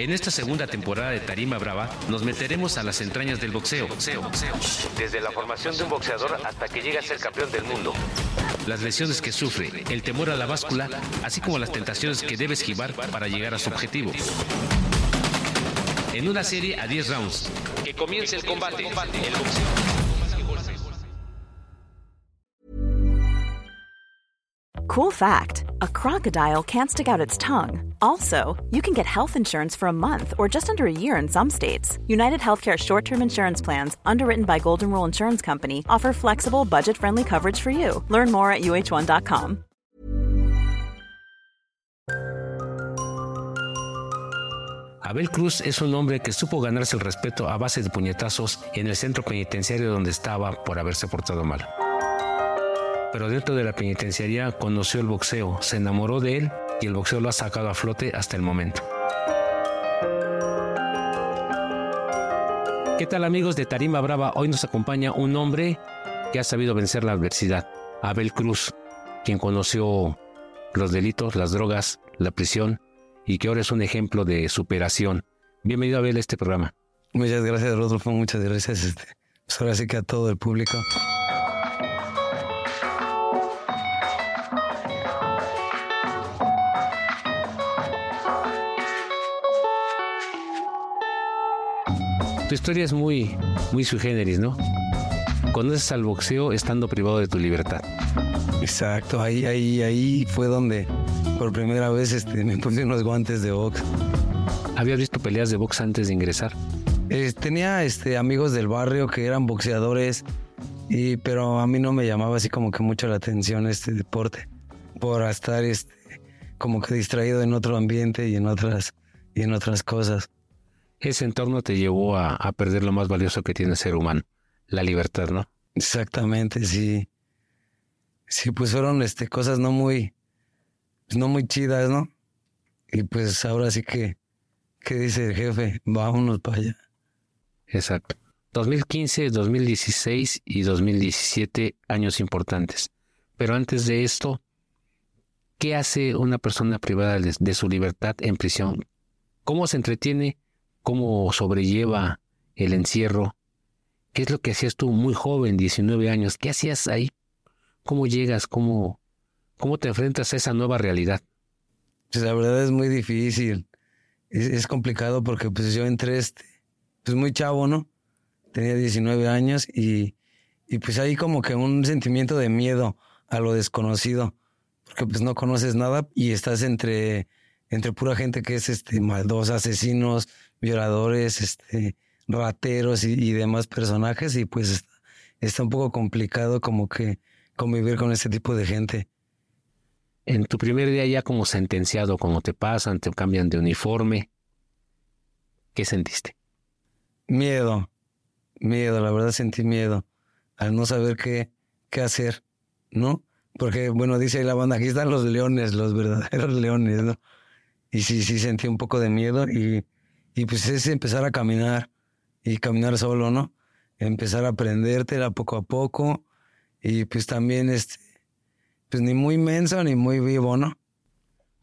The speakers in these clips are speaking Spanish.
En esta segunda temporada de Tarima Brava nos meteremos a las entrañas del boxeo. boxeo, boxeo. Desde la formación de un boxeador hasta que llega a ser campeón del mundo. Las lesiones que sufre, el temor a la báscula, así como las tentaciones que debe esquivar para llegar a su objetivo. En una serie a 10 rounds. Que comience el combate. El boxeo. Cool fact a crocodile can't stick out its tongue. Also, you can get health insurance for a month or just under a year in some states. United Healthcare short term insurance plans, underwritten by Golden Rule Insurance Company, offer flexible, budget friendly coverage for you. Learn more at uh1.com. Abel Cruz es un hombre que supo ganarse el respeto a base de puñetazos en el centro penitenciario donde estaba por haberse portado mal. pero dentro de la penitenciaría conoció el boxeo, se enamoró de él y el boxeo lo ha sacado a flote hasta el momento. ¿Qué tal amigos de Tarima Brava? Hoy nos acompaña un hombre que ha sabido vencer la adversidad, Abel Cruz, quien conoció los delitos, las drogas, la prisión y que ahora es un ejemplo de superación. Bienvenido Abel a este programa. Muchas gracias Rodolfo, muchas gracias. Este, pues ahora sí que a todo el público. Tu historia es muy, muy sui generis, ¿no? Conoces al boxeo estando privado de tu libertad. Exacto, ahí, ahí, ahí fue donde por primera vez este, me puse unos guantes de box. ¿Habías visto peleas de box antes de ingresar? Eh, tenía este, amigos del barrio que eran boxeadores, y, pero a mí no me llamaba así como que mucho la atención este deporte, por estar este, como que distraído en otro ambiente y en otras, y en otras cosas ese entorno te llevó a, perder lo más valioso que tiene el ser humano, la libertad, ¿no? Exactamente, sí. Sí, pues fueron este, cosas no muy, pues no muy chidas, ¿no? Y pues ahora sí que, ¿qué dice el jefe? Vámonos para allá. Exacto. 2015, 2016 y 2017, años importantes. Pero antes de esto, ¿qué hace una persona privada de su libertad en prisión? ¿Cómo se entretiene? Cómo sobrelleva el encierro. ¿Qué es lo que hacías tú muy joven, 19 años? ¿Qué hacías ahí? ¿Cómo llegas? ¿Cómo, cómo te enfrentas a esa nueva realidad? Pues la verdad es muy difícil. Es, complicado porque pues yo entré este, pues muy chavo, ¿no? Tenía 19 años y, y pues hay como que un sentimiento de miedo a lo desconocido, porque pues no conoces nada y estás entre, entre pura gente que es este maldosa, asesinos, violadores, este, rateros y, demás personajes y pues está, un poco complicado como que convivir con este tipo de gente. En tu primer día ya como sentenciado, como te pasan, te cambian de uniforme, ¿qué sentiste? Miedo, miedo, la verdad sentí miedo al no saber qué, qué hacer, ¿no? Porque, bueno, dice la banda, aquí están los leones, los verdaderos leones, ¿no? Y sí, sí sentí un poco de miedo y y pues es empezar a caminar y caminar solo, ¿no? Empezar a aprendértela poco a poco y pues también este, pues ni muy menso ni muy vivo, ¿no?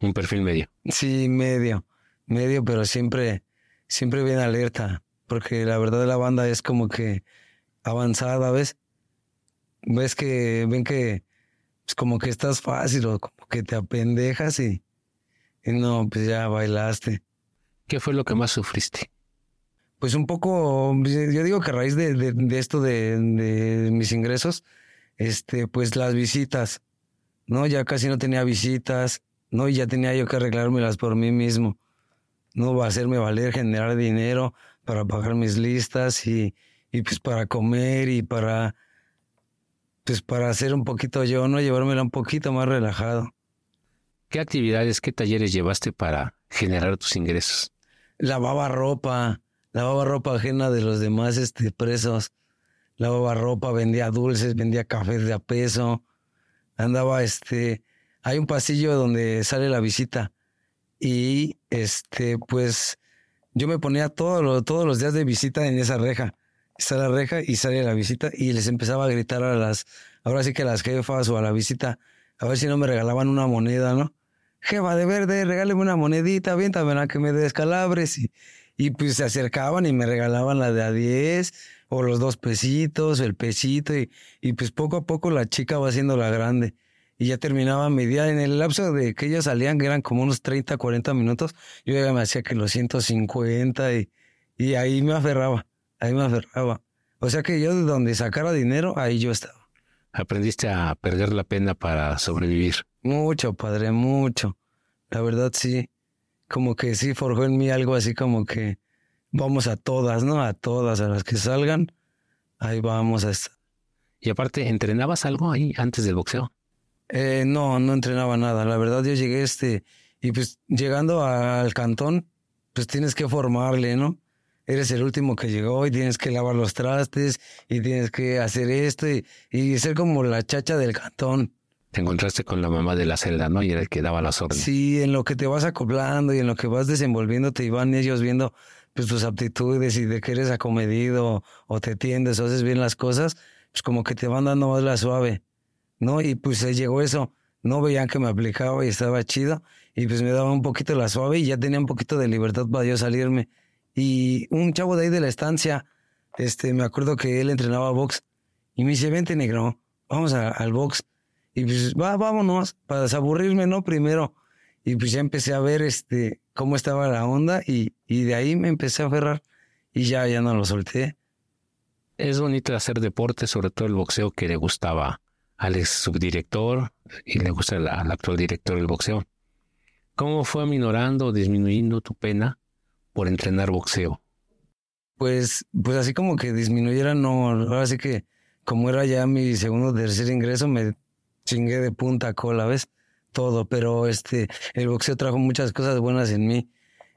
Un perfil medio. Sí, medio, medio, pero siempre, siempre bien alerta, porque la verdad de la banda es como que avanzada, ¿ves? Ves que, ven que, pues como que estás fácil o como que te apendejas y, y no, pues ya bailaste. ¿Qué fue lo que más sufriste? Pues un poco, yo digo que a raíz de, esto de, mis ingresos, este, pues las visitas, ¿no? Ya casi no tenía visitas, ¿no? Y ya tenía yo que arreglármelas por mí mismo, ¿no? Va a hacerme valer, generar dinero para pagar mis listas y, y pues para comer y para, pues para hacer un poquito yo, ¿no? Llevármela un poquito más relajado. ¿Qué actividades, qué talleres llevaste para generar tus ingresos? Lavaba ropa, lavaba ropa ajena de los demás este, presos, lavaba ropa, vendía dulces, vendía cafés de a peso, andaba, este, hay un pasillo donde sale la visita y, este, pues, yo me ponía todos los días de visita en esa reja. Está la reja y sale la visita y les empezaba a gritar a las, ahora sí que a las jefas o a la visita, a ver si no me regalaban una moneda, ¿no? Jefa de verde, regáleme una monedita, aviéntamela que me descalabres. Y, y pues se acercaban y me regalaban la de a 10 o los dos pesitos, el pesito. Y, y pues poco a poco la chica va haciendo la grande. Y ya terminaba mi día. En el lapso de que ellos salían, que eran como unos 30, 40 minutos, yo ya me hacía que los 150 y, y ahí me aferraba, ahí me aferraba. O sea que yo de donde sacara dinero, ahí yo estaba. Aprendiste a perder la pena para sobrevivir. Mucho, padre, mucho. La verdad sí. Como que sí forjó en mí algo así como que vamos a todas, ¿no? A todas, a las que salgan, ahí vamos a estar. Y aparte, ¿entrenabas algo ahí antes del boxeo? Eh, no, no entrenaba nada. La verdad yo llegué este, y pues llegando al cantón, pues tienes que formarle, ¿no? eres el último que llegó y tienes que lavar los trastes y tienes que hacer esto y, ser como la chacha del cantón. Te encontraste con la mamá de la celda, ¿no? Y era el que daba las órdenes. Sí, en lo que te vas acoplando y en lo que vas desenvolviendo, te iban ellos viendo pues tus aptitudes y de que eres acomedido o te tiendes o haces bien las cosas, pues como que te van dando más la suave, ¿no? Y pues se llegó eso, no veían que me aplicaba y estaba chido y pues me daba un poquito la suave y ya tenía un poquito de libertad para yo salirme. Y un chavo de ahí de la estancia, este, me acuerdo que él entrenaba box y me dice, vente negro, vamos al box. Y pues, va, vámonos, para desaburrirme, ¿no? Primero. Y pues ya empecé a ver este, cómo estaba la onda y, y de ahí me empecé a aferrar y ya, ya no lo solté. Es bonito hacer deporte, sobre todo el boxeo que le gustaba al ex subdirector y le gusta al, al actual director del boxeo. ¿Cómo fue aminorando o disminuyendo tu pena por entrenar boxeo? Pues, pues así como que disminuyera, no. Ahora sí que, como era ya mi segundo o tercer ingreso, me chingué de punta cola, ¿ves? Todo, pero este, el boxeo trajo muchas cosas buenas en mí.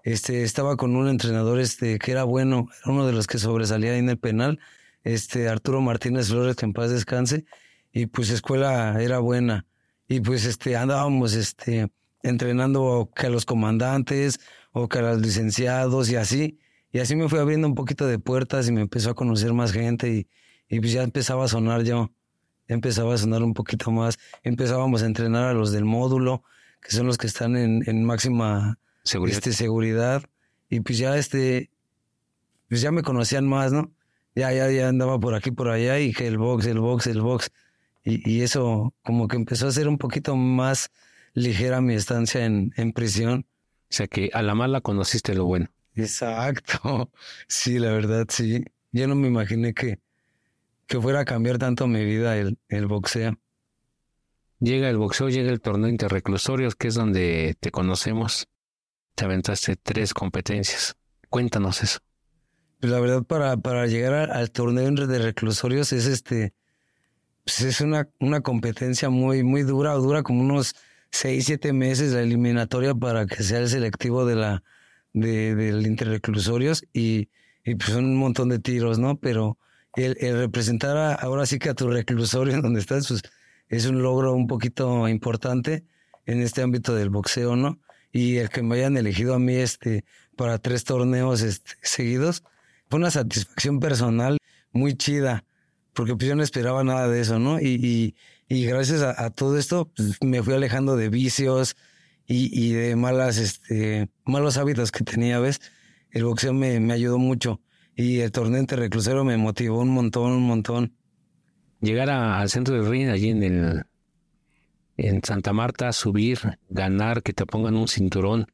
Este, estaba con un entrenador este, que era bueno, uno de los que sobresalía en el penal, este, Arturo Martínez Flores, que en paz descanse, y pues escuela era buena. Y pues este, andábamos este, entrenando que a los comandantes, o que a los licenciados y así. Y así me fui abriendo un poquito de puertas y me empezó a conocer más gente y, y pues ya empezaba a sonar yo. Empezaba a sonar un poquito más. Empezábamos a entrenar a los del módulo, que son los que están en, en máxima seguridad. Este, seguridad. Y pues ya este, pues ya me conocían más, ¿no? Ya, ya, ya andaba por aquí, por allá y que el box, el box, el box. Y, y eso como que empezó a ser un poquito más ligera mi estancia en, en prisión. O sea que a la mala conociste lo bueno. Exacto. Sí, la verdad, sí. Yo no me imaginé que, que fuera a cambiar tanto mi vida el, el boxeo. Llega el boxeo, llega el torneo interreclusorios, que es donde te conocemos. Te aventaste tres competencias. Cuéntanos eso. Pues la verdad, para, para llegar al, torneo de reclusorios es este, pues es una, una competencia muy, muy dura, dura como unos seis, siete meses la eliminatoria para que sea el selectivo de la de, del interreclusorios y, y pues son un montón de tiros, ¿no? Pero el, representar ahora sí que a tu reclusorio donde estás, pues es un logro un poquito importante en este ámbito del boxeo, ¿no? Y el que me hayan elegido a mí este para tres torneos este, seguidos fue una satisfacción personal muy chida, porque pues yo no esperaba nada de eso, ¿no? y, y gracias a, todo esto pues, me fui alejando de vicios y, de malas, este, malos hábitos que tenía, ¿ves? El boxeo me, me ayudó mucho y el torneo reclusero me motivó un montón, un montón. Llegar al centro del ring, allí en el en Santa Marta, subir, ganar, que te pongan un cinturón,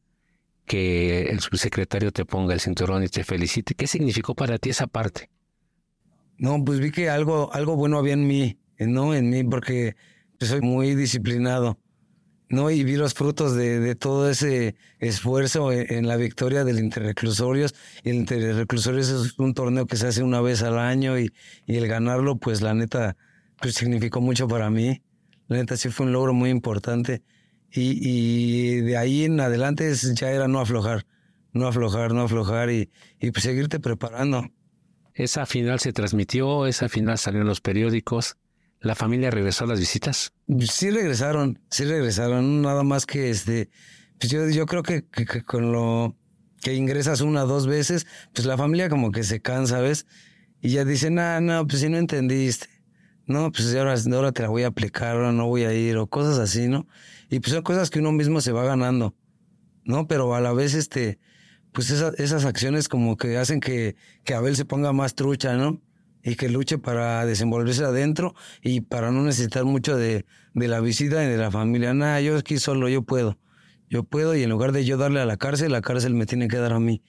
que el subsecretario te ponga el cinturón y te felicite. ¿Qué significó para ti esa parte? No, pues vi que algo, algo bueno había en mí. ¿no? En mí, porque soy muy disciplinado, ¿no? Y vi los frutos de, todo ese esfuerzo en, la victoria del Interreclusorios. Y el Interreclusorios es un torneo que se hace una vez al año y, el ganarlo, pues la neta, pues significó mucho para mí. La neta sí fue un logro muy importante. Y, de ahí en adelante ya era no aflojar, no aflojar, no aflojar y, y pues seguirte preparando. Esa final se transmitió, esa final salió en los periódicos. ¿La familia regresó a las visitas? Sí regresaron, sí regresaron, nada más que este, pues yo, yo creo que, con lo que ingresas una o dos veces, pues la familia como que se cansa, ¿ves? Y ya dice, no, no, pues si no entendiste, no, pues ahora, ahora te la voy a aplicar, ahora no voy a ir, o cosas así, ¿no? Y pues son cosas que uno mismo se va ganando, ¿no? Pero a la vez, este, pues esas acciones como que hacen que, que Abel se ponga más trucha, ¿no? Y que luche para desenvolverse adentro y para no necesitar mucho de, de la visita y de la familia. Nada, yo aquí solo, yo puedo. Yo puedo y en lugar de yo darle a la cárcel, la cárcel me tiene que dar a mí.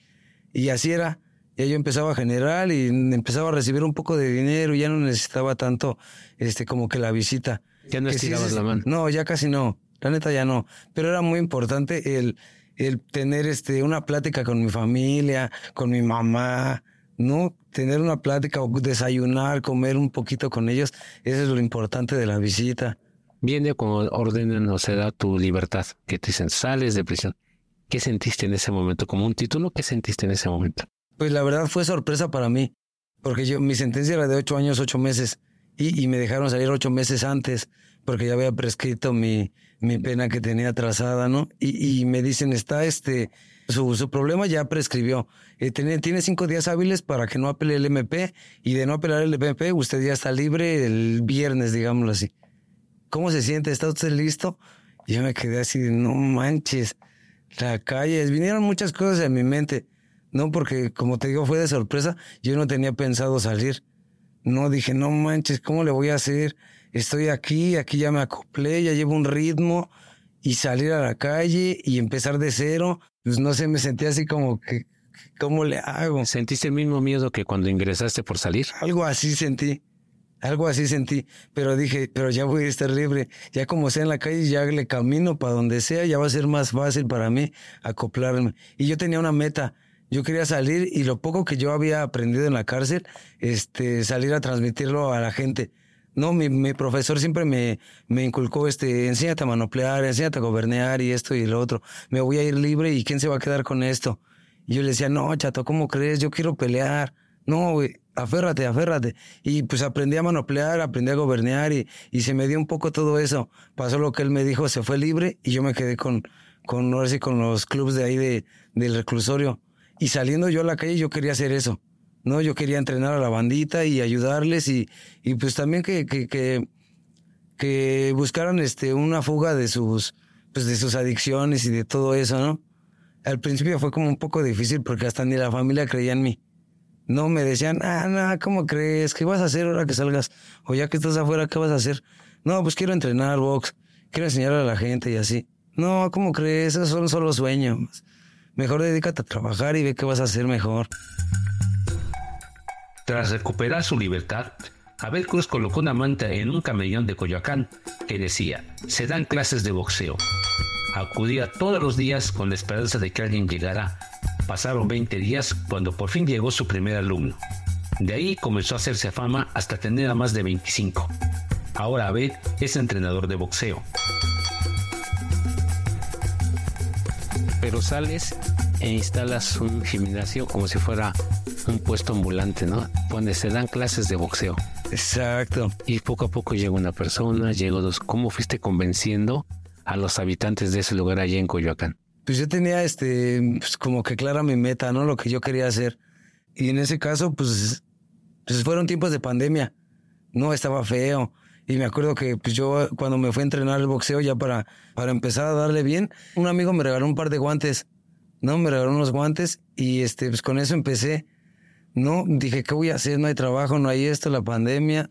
Y así era. Ya yo empezaba a generar y empezaba a recibir un poco de dinero, y ya no necesitaba tanto este como que la visita. Ya no estirabas la mano. No, ya casi no. La neta ya no. Pero era muy importante el, el tener este una plática con mi familia, con mi mamá, ¿no? Tener una plática o desayunar, comer un poquito con ellos, eso es lo importante de la visita. Viene cuando ordenan o se da tu libertad, que te dicen sales de prisión. ¿Qué sentiste en ese momento? Como un título, ¿qué sentiste en ese momento? Pues la verdad fue sorpresa para mí, porque yo, mi sentencia era de ocho años, ocho meses, y, y me dejaron salir ocho meses antes, porque ya había prescrito mi, mi pena que tenía trazada, ¿no? Y, y me dicen, está este, su, su problema ya prescribió. Eh, tiene, tiene, cinco días hábiles para que no apele el MP, y de no apelar el MP, usted ya está libre el viernes, digámoslo así. ¿Cómo se siente? ¿Está usted listo? Yo me quedé así, no manches, la calle. Vinieron muchas cosas en mi mente. No, porque como te digo, fue de sorpresa. Yo no tenía pensado salir. No, dije, no manches, ¿cómo le voy a hacer? Estoy aquí, aquí ya me acoplé, ya llevo un ritmo y salir a la calle y empezar de cero. Pues no sé, me sentí así como que, ¿cómo le hago? ¿Sentiste el mismo miedo que cuando ingresaste por salir? Algo así sentí. Algo así sentí, pero dije, pero ya voy a estar libre. Ya como sea en la calle, ya le camino para donde sea, ya va a ser más fácil para mí acoplarme. Y yo tenía una meta, yo quería salir y lo poco que yo había aprendido en la cárcel, este, salir a transmitirlo a la gente. No, mi, mi profesor siempre me, me inculcó, este, enséñate a manoplear, enséñate a gobernar y esto y lo otro. Me voy a ir libre y ¿quién se va a quedar con esto? Y yo le decía, no, chato, ¿cómo crees? Yo quiero pelear. No, güey, aférrate, aférrate. Y pues aprendí a manoplear, aprendí a gobernar y, y se me dio un poco todo eso. Pasó lo que él me dijo, se fue libre y yo me quedé con, con, ahora sí, con los clubes de ahí de, del reclusorio. Y saliendo yo a la calle yo quería hacer eso, ¿no? Yo quería entrenar a la bandita y ayudarles y, y pues también que, que, que, buscaran este, una fuga de sus, pues de sus adicciones y de todo eso, ¿no? Al principio fue como un poco difícil porque hasta ni la familia creía en mí. No me decían, ah, no, ¿cómo crees? ¿Qué vas a hacer ahora que salgas? O ya que estás afuera, ¿qué vas a hacer? No, pues quiero entrenar box, quiero enseñar a la gente y así. No, ¿cómo crees? Esos son solo sueños. Mejor dedícate a trabajar y ve qué vas a hacer mejor. Tras recuperar su libertad, Abel Cruz colocó una manta en un camellón de Coyoacán que decía, se dan clases de boxeo. Acudía todos los días con la esperanza de que alguien llegara. Pasaron 20 días cuando por fin llegó su primer alumno. De ahí comenzó a hacerse fama hasta tener a más de 25. Ahora Abel es entrenador de boxeo. pero sales e instalas un gimnasio como si fuera un puesto ambulante, ¿no? Donde se dan clases de boxeo. Exacto. Y poco a poco llega una persona, llegó dos. ¿Cómo fuiste convenciendo a los habitantes de ese lugar allá en Coyoacán? Pues yo tenía este, pues como que clara mi meta, ¿no? Lo que yo quería hacer. Y en ese caso, pues, pues fueron tiempos de pandemia. No, estaba feo. Y me acuerdo que pues yo cuando me fui a entrenar el boxeo ya para, para empezar a darle bien, un amigo me regaló un par de guantes, ¿no? Me regaló unos guantes y este, pues con eso empecé, ¿no? Dije, ¿qué voy a hacer? No hay trabajo, no hay esto, la pandemia.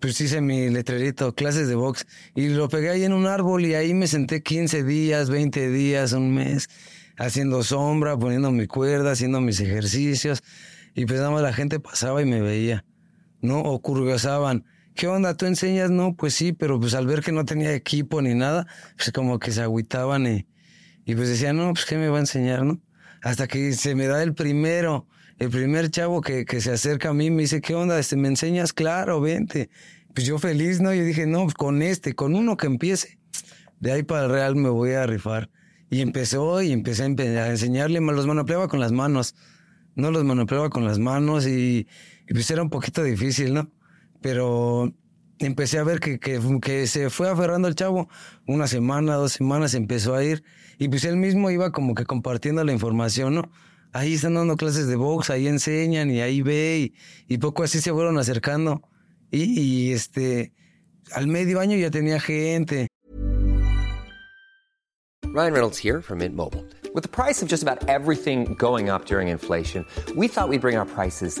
Pues hice mi letrerito, clases de box. Y lo pegué ahí en un árbol y ahí me senté 15 días, 20 días, un mes, haciendo sombra, poniendo mi cuerda, haciendo mis ejercicios. Y pues nada más la gente pasaba y me veía, ¿no? O curiosaban ¿qué onda? ¿Tú enseñas? No, pues sí, pero pues al ver que no tenía equipo ni nada, pues como que se agüitaban y, y pues decían, no, pues ¿qué me va a enseñar, no? Hasta que se me da el primero, el primer chavo que, que se acerca a mí me dice, ¿qué onda? Este, ¿Me enseñas? Claro, vente. Pues yo feliz, ¿no? Yo dije, no, pues con este, con uno que empiece. De ahí para el real me voy a rifar. Y empezó y empecé a, enseñarle, los manopleaba con las manos. No los manopleaba con las manos y, y pues era un poquito difícil, ¿no? pero empecé a ver que, que, se fue aferrando el chavo. Una semana, dos semanas empezó a ir. Y pues él mismo iba como que compartiendo la información, ¿no? Ahí están dando clases de box, ahí enseñan y ahí ve. Y, poco así se fueron acercando. Y, y este, al medio año ya tenía gente. Ryan Reynolds here from Mint Mobile. With the price of just about everything going up during inflation, we thought we'd bring our prices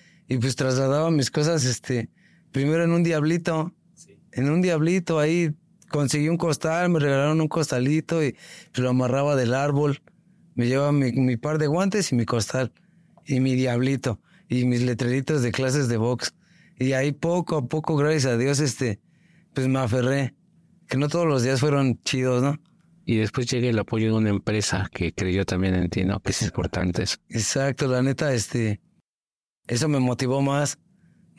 Y pues trasladaba mis cosas, este, primero en un diablito. En un diablito ahí conseguí un costal, me regalaron un costalito y pues, lo amarraba del árbol. Me llevaba mi, mi par de guantes y mi costal. Y mi diablito. Y mis letreritos de clases de box. Y ahí poco a poco, gracias a Dios, este, pues me aferré. Que no todos los días fueron chidos, ¿no? Y después llega el apoyo de una empresa que creyó también en ti, ¿no? Que es importante eso. Exacto, la neta, este, eso me motivó más.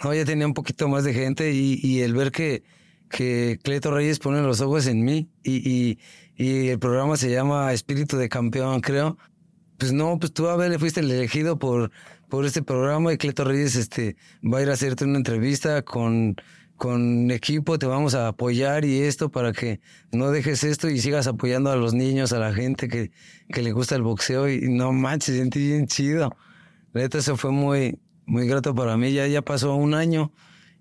No, ya tenía un poquito más de gente y, el ver que, que Cleto Reyes pone los ojos en mí y, y, el programa se llama Espíritu de Campeón, creo. Pues no, pues tú a ver, fuiste el elegido por, por este programa y Cleto Reyes este, va a ir a hacerte una entrevista con, con equipo, te vamos a apoyar y esto para que no dejes esto y sigas apoyando a los niños, a la gente que, que le gusta el boxeo y no manches, sentí bien chido. La neta, eso fue muy, muy grato para mí. Ya, ya pasó un año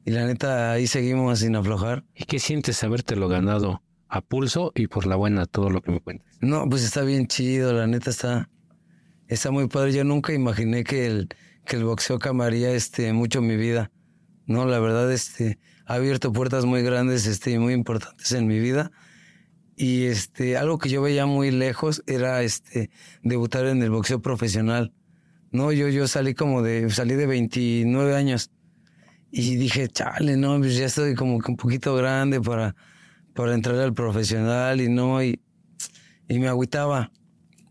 y la neta ahí seguimos sin aflojar. ¿Y qué sientes habértelo ganado a pulso y por la buena todo lo que me cuentas? No, pues está bien chido, la neta está, está muy padre. Yo nunca imaginé que el, que el boxeo cambiaría este, mucho mi vida. No, la verdad, este, ha abierto puertas muy grandes este, y muy importantes en mi vida. Y este, algo que yo veía muy lejos era este, debutar en el boxeo profesional. No, yo, yo salí como de, salí de 29 años y dije, chale, no, pues ya estoy como un poquito grande para, para entrar al profesional y no, y, y me agüitaba.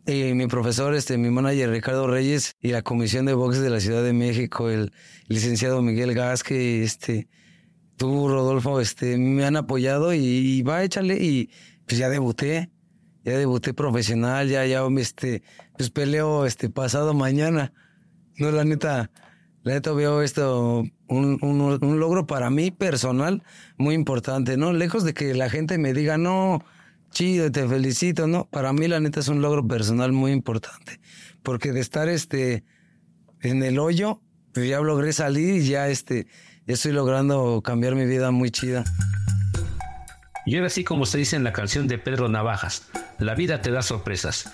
Y mi profesor, este, mi manager Ricardo Reyes y la comisión de box de la Ciudad de México, el licenciado Miguel Gasque, este, tú, Rodolfo, este, me han apoyado y, y va, échale, y pues ya debuté, ya debuté profesional, ya, ya, este, pues peleo, este, pasado mañana. No, la neta, la neta veo esto, un, un, un logro para mí personal muy importante, ¿no? Lejos de que la gente me diga, no, chido, te felicito, ¿no? Para mí la neta es un logro personal muy importante, porque de estar, este, en el hoyo, pues ya logré salir y ya, este, ya estoy logrando cambiar mi vida muy chida. Y ahora sí, como se dice en la canción de Pedro Navajas, la vida te da sorpresas.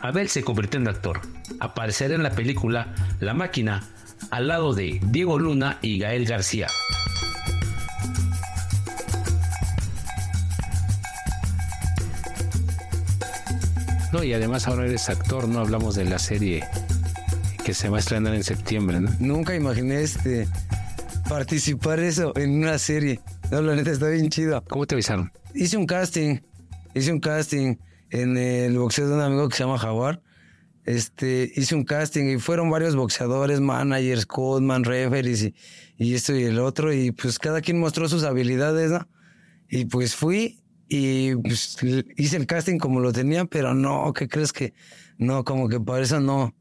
Abel se convirtió en actor. Aparecerá en la película La Máquina al lado de Diego Luna y Gael García. No, y además ahora eres actor, no hablamos de la serie que se va a estrenar en septiembre, ¿no? Nunca imaginé este participar eso en una serie. No, la neta está bien chido. ¿Cómo te avisaron? Hice un casting, hice un casting en el boxeo de un amigo que se llama Jaguar. Este, hice un casting y fueron varios boxeadores, managers, coachman, referees y, y esto y el otro. Y pues cada quien mostró sus habilidades, ¿no? Y pues fui y pues, hice el casting como lo tenía, pero no, ¿qué crees que? No, como que para eso no.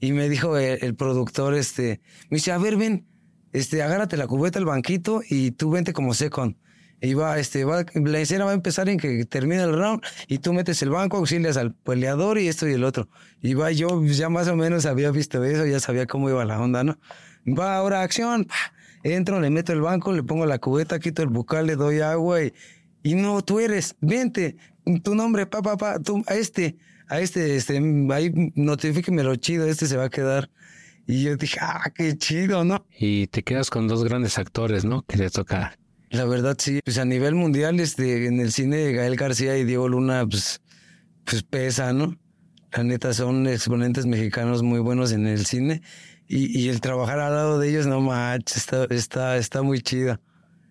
Y me dijo el, el productor, este, me dice, a ver, ven, este, agárrate la cubeta, el banquito y tú vente como second. Y va, este, va, la escena va a empezar en que termina el round y tú metes el banco, auxilias al peleador y esto y el otro. Y va, yo ya más o menos había visto eso, ya sabía cómo iba la onda, ¿no? Va, ahora acción, entro, le meto el banco, le pongo la cubeta, quito el bucal, le doy agua y, y no, tú eres, vente, tu nombre, pa, pa, pa, tú, a este, a este, este, ahí notifíqueme lo chido, este se va a quedar. Y yo dije, ah, qué chido, ¿no? Y te quedas con dos grandes actores, ¿no? Que te toca. La verdad, sí. Pues a nivel mundial, este, en el cine, Gael García y Diego Luna, pues, pues pesa, ¿no? La neta, son exponentes mexicanos muy buenos en el cine. Y, y el trabajar al lado de ellos, no manches, está, está, está muy chido.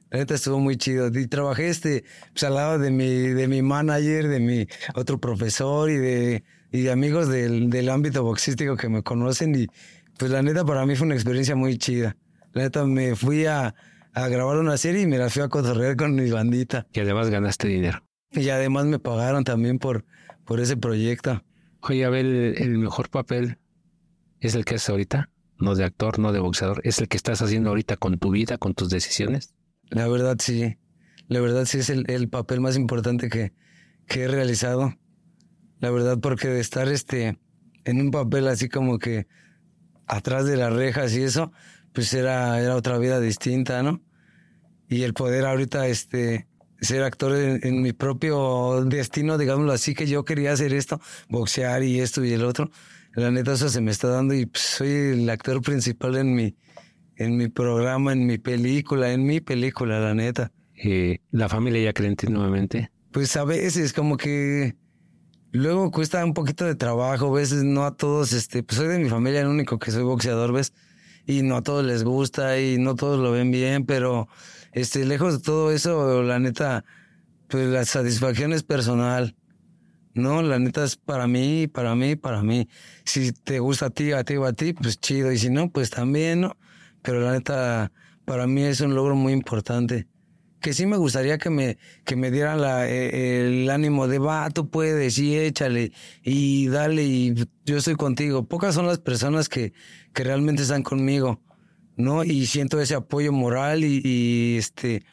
La neta estuvo muy chido. Y trabajé este, pues al lado de mi, de mi manager, de mi otro profesor y de, y de amigos del, del ámbito boxístico que me conocen. Y pues la neta para mí fue una experiencia muy chida. La neta me fui a, a grabar una serie y me la fui a cotorrear con mi bandita. Y además ganaste dinero. Y además me pagaron también por, por ese proyecto. Oye, a ver, el, el mejor papel es el que haces ahorita, no de actor, no de boxeador, es el que estás haciendo ahorita con tu vida, con tus decisiones. La verdad sí, la verdad sí es el, el papel más importante que, que he realizado. La verdad porque de estar este en un papel así como que atrás de las rejas y eso, pues era, era otra vida distinta, ¿no? Y el poder ahorita este ser actor en, en mi propio destino, digámoslo así, que yo quería hacer esto, boxear y esto y el otro. La neta, eso se me está dando y pues, soy el actor principal en mi, en mi programa, en mi película, en mi película, la neta. Eh, ¿La familia ya cree en ti nuevamente? Pues a veces como que luego cuesta un poquito de trabajo, a veces no a todos, este, pues soy de mi familia el único que soy boxeador, ¿ves? Y no a todos les gusta y no todos lo ven bien, pero este, lejos de todo eso, la neta, pues la satisfacción es personal. No, la neta es para mí, para mí, para mí. Si te gusta a ti, a ti o a ti, pues chido. Y si no, pues también, ¿no? Pero la neta, para mí es un logro muy importante. Que sí me gustaría que me, que me dieran eh, el ánimo de, va, tú puedes, y échale, y dale, y yo estoy contigo. Pocas son las personas que, que realmente están conmigo, ¿no? Y siento ese apoyo moral y, y este,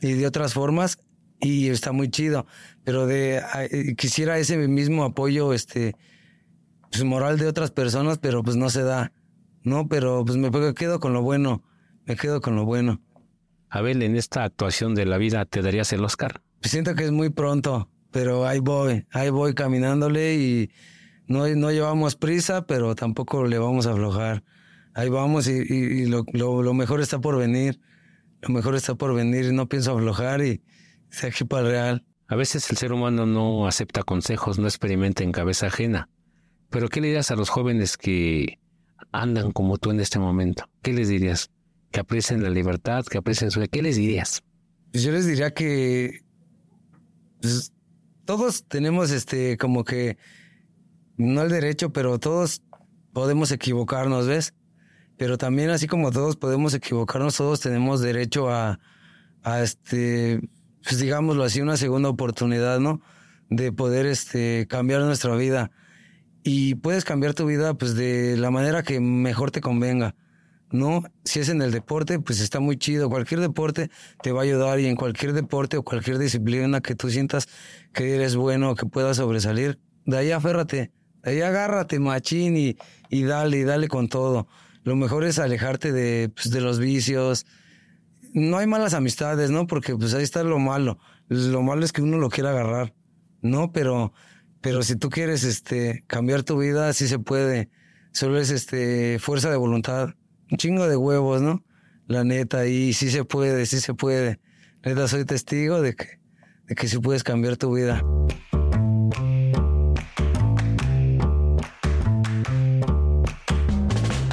y de otras formas y está muy chido. Pero de eh, quisiera ese mismo apoyo, este, pues moral de otras personas, pero pues no se da. No, pero pues me quedo con lo bueno. Me quedo con lo bueno. Abel, en esta actuación de la vida, ¿te darías el Oscar? Siento que es muy pronto, pero ahí voy, ahí voy caminándole y no, no llevamos prisa, pero tampoco le vamos a aflojar. Ahí vamos y, y, y lo, lo, lo mejor está por venir. Lo mejor está por venir, no pienso aflojar y, se aquí para el real. A veces el ser humano no acepta consejos, no experimenta en cabeza ajena. Pero ¿qué le dirías a los jóvenes que andan como tú en este momento? ¿Qué les dirías? Que aprecien la libertad, que aprecien su. ¿Qué les dirías? Pues yo les diría que pues, todos tenemos este como que no el derecho, pero todos podemos equivocarnos, ¿ves? Pero también así como todos podemos equivocarnos, todos tenemos derecho a, a este pues digámoslo así, una segunda oportunidad, ¿no? De poder este, cambiar nuestra vida. Y puedes cambiar tu vida pues de la manera que mejor te convenga, ¿no? Si es en el deporte, pues está muy chido. Cualquier deporte te va a ayudar y en cualquier deporte o cualquier disciplina que tú sientas que eres bueno, que puedas sobresalir, de ahí aférrate, de ahí agárrate, machín, y, y dale, y dale con todo. Lo mejor es alejarte de, pues, de los vicios, no hay malas amistades, ¿no? Porque pues ahí está lo malo. Lo malo es que uno lo quiera agarrar, ¿no? Pero, pero si tú quieres este, cambiar tu vida, sí se puede. Solo es este, fuerza de voluntad. Un chingo de huevos, ¿no? La neta, y sí se puede, sí se puede. Neta, soy testigo de que, de que sí puedes cambiar tu vida.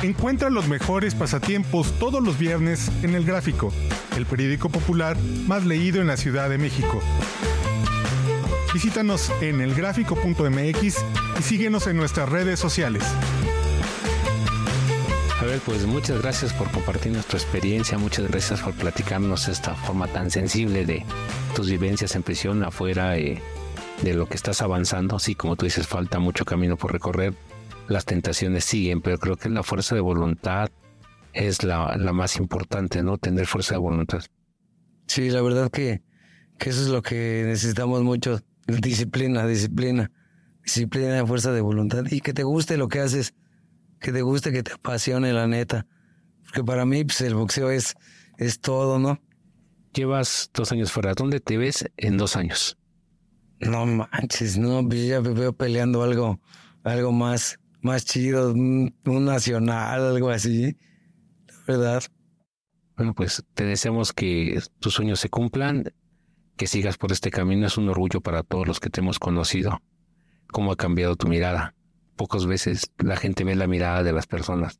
Encuentra los mejores pasatiempos todos los viernes en El Gráfico, el periódico popular más leído en la Ciudad de México. Visítanos en elgráfico.mx y síguenos en nuestras redes sociales. Pues muchas gracias por compartir nuestra experiencia, muchas gracias por platicarnos esta forma tan sensible de tus vivencias en prisión afuera, eh, de lo que estás avanzando. Sí, como tú dices, falta mucho camino por recorrer, las tentaciones siguen, pero creo que la fuerza de voluntad es la, la más importante, ¿no? Tener fuerza de voluntad. Sí, la verdad que, que eso es lo que necesitamos mucho. Disciplina, disciplina. Disciplina, fuerza de voluntad. Y que te guste lo que haces. Que te guste, que te apasione, la neta. Porque para mí, pues el boxeo es, es todo, ¿no? Llevas dos años fuera. ¿Dónde te ves en dos años? No manches, no, pues ya me veo peleando algo, algo más, más chido, un, un nacional, algo así. La verdad. Bueno, pues te deseamos que tus sueños se cumplan, que sigas por este camino. Es un orgullo para todos los que te hemos conocido. Cómo ha cambiado tu mirada. Pocas veces la gente ve la mirada de las personas.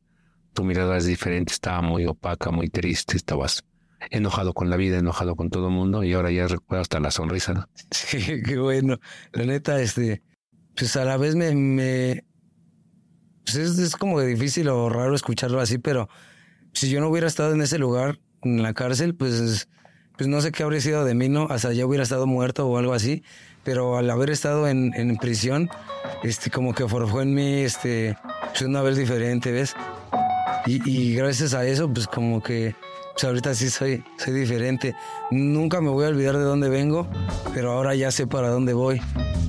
Tu mirada es diferente, estaba muy opaca, muy triste, estabas enojado con la vida, enojado con todo el mundo y ahora ya recuerdo hasta la sonrisa, ¿no? Sí, qué bueno. La neta, este, pues a la vez me, pues es, es como difícil o raro escucharlo así, pero si yo no hubiera estado en ese lugar, en la cárcel, pues, pues no sé qué habría sido de mí, ¿no? Hasta ya hubiera estado muerto o algo así, pero al haber estado en, en prisión, este, como que forjó en mí, este, pues una vez diferente, ¿ves? Y, gracias a eso, pues como que pues ahorita sí soy, soy diferente. Nunca me voy a olvidar de dónde vengo, pero ahora ya sé para dónde voy,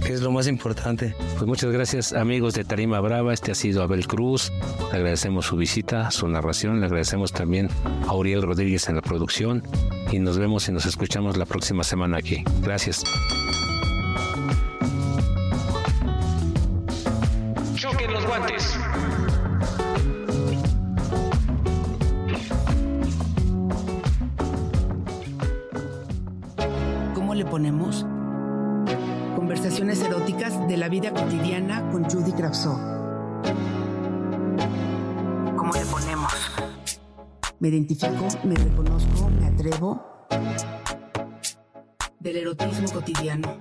que es lo más importante. Pues muchas gracias amigos de Tarima Brava, este ha sido Abel Cruz, le agradecemos su visita, su narración, le agradecemos también a Uriel Rodríguez en la producción y nos vemos y nos escuchamos la próxima semana aquí. Gracias. Me reconozco, me atrevo. Del erotismo cotidiano.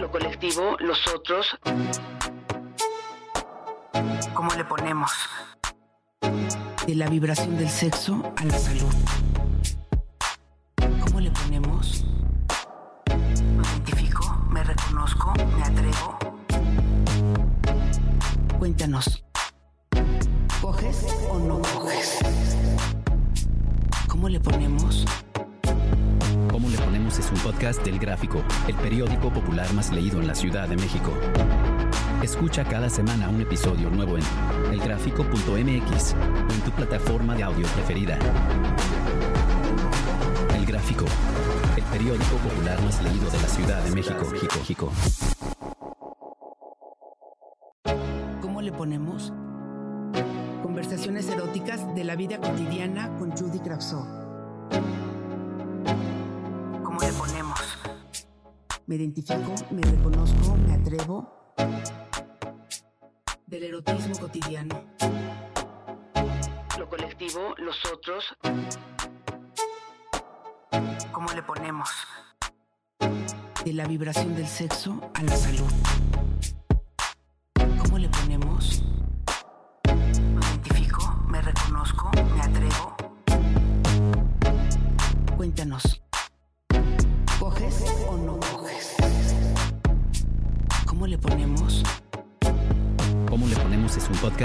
Lo colectivo, los otros. ¿Cómo le ponemos? De la vibración del sexo a la salud. ¿Cómo le ponemos? Me identifico, me reconozco, me atrevo. Cuéntanos. ¿Cómo le ponemos? ¿Cómo le ponemos? Es un podcast del Gráfico, el periódico popular más leído en la Ciudad de México. Escucha cada semana un episodio nuevo en elgráfico.mx o en tu plataforma de audio preferida. El Gráfico, el periódico popular más leído de la Ciudad de México. México, México. ¿Cómo le ponemos? Conversaciones eróticas de la vida cotidiana con Judy Kravsov. ¿Cómo le ponemos? Me identifico, me reconozco, me atrevo. Del erotismo cotidiano. Lo colectivo, los otros. ¿Cómo le ponemos? De la vibración del sexo a la salud.